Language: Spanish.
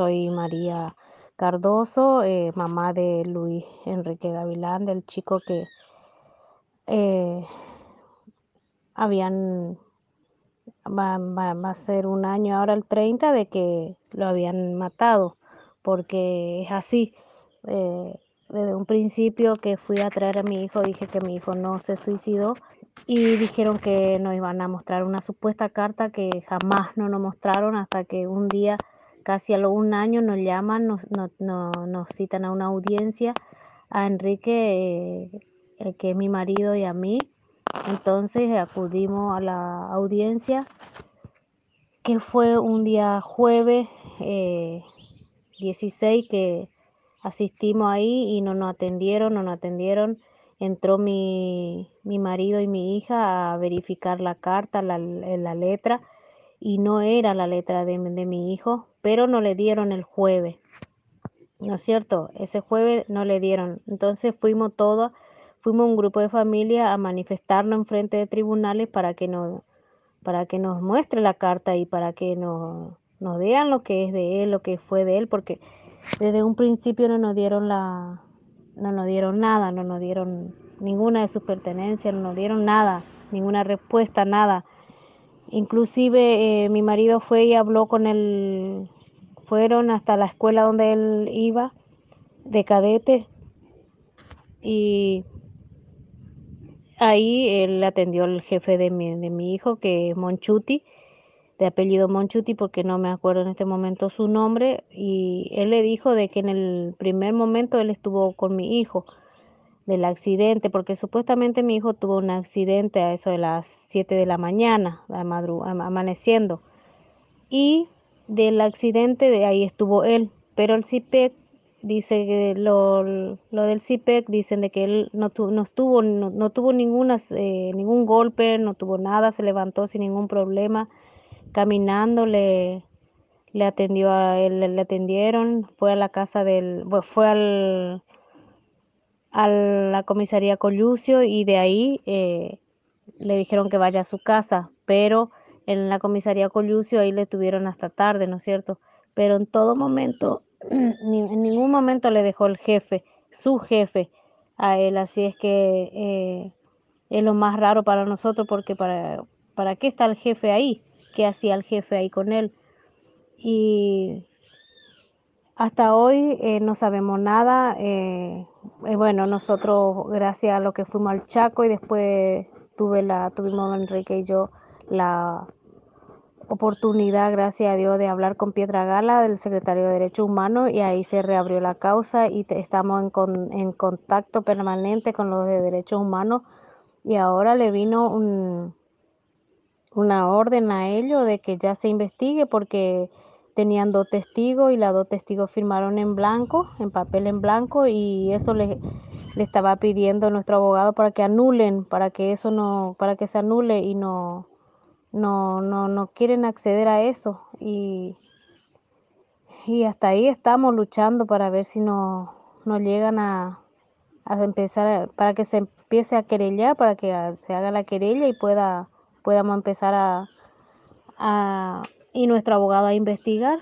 soy María Cardoso, eh, mamá de Luis Enrique Gavilán, del chico que eh, habían, va, va, a ser un año ahora el 30 de que lo habían matado, porque es así. Eh, desde un principio que fui a traer a mi hijo, dije que mi hijo no se suicidó y dijeron que nos iban a mostrar una supuesta carta que jamás no nos mostraron hasta que un día, casi a un año, nos llaman, nos, nos citan a una audiencia a Enrique, eh, que es mi marido, y a mí. Entonces acudimos a la audiencia, que fue un día jueves eh, 16 que asistimos ahí y no nos atendieron, no nos atendieron. Entró mi, mi marido y mi hija a verificar la carta, la, la letra, y no era la letra de, de mi hijo, pero no le dieron el jueves. ¿No es cierto? Ese jueves no le dieron. Entonces fuimos todos, fuimos un grupo de familia a manifestarnos en frente de tribunales para que nos, para que nos muestre la carta y para que nos, nos lo que es de él, lo que fue de él, porque desde un principio no nos dieron la, no nos dieron nada, no nos dieron ninguna de sus pertenencias, no nos dieron nada, ninguna respuesta, nada. Inclusive eh, mi marido fue y habló con él, fueron hasta la escuela donde él iba, de cadete, y ahí él atendió al jefe de mi, de mi hijo, que es Monchuti, de apellido Monchuti porque no me acuerdo en este momento su nombre y él le dijo de que en el primer momento él estuvo con mi hijo del accidente porque supuestamente mi hijo tuvo un accidente a eso de las 7 de la mañana amaneciendo. Y del accidente de ahí estuvo él pero el CIPEC dice que lo, lo del CIPEC dicen de que él no, no tuvo no, tuvo ninguna eh, ningún golpe no tuvo nada se levantó sin ningún problema caminando le, le atendió a él, le atendieron, fue a la casa del, fue al a la comisaría Colucio y de ahí eh, le dijeron que vaya a su casa, pero en la comisaría Colucio ahí le tuvieron hasta tarde, ¿no es cierto? Pero en todo momento, en ningún momento le dejó el jefe, su jefe, a él, así es que eh, es lo más raro para nosotros porque para, ¿para qué está el jefe ahí? qué hacía el jefe ahí con él. Y hasta hoy eh, no sabemos nada. Eh, eh, bueno, nosotros, gracias a lo que fuimos al Chaco y después tuve la, tuvimos Enrique y yo la oportunidad, gracias a Dios, de hablar con Piedra Gala, del secretario de Derechos Humanos, y ahí se reabrió la causa y estamos en, en contacto permanente con los de Derechos Humanos. Y ahora le vino un, una orden a ellos de que ya se investigue porque tenían dos testigos y las dos testigos firmaron en blanco, en papel en blanco y eso le, le estaba pidiendo a nuestro abogado para que anulen, para que eso no, para que se anule y no, no, no, no quieren acceder a eso. Y, y hasta ahí estamos luchando para ver si no, no llegan a, a empezar, para que se empiece a querellar, para que se haga la querella y pueda podamos empezar a, a, y nuestro abogado a investigar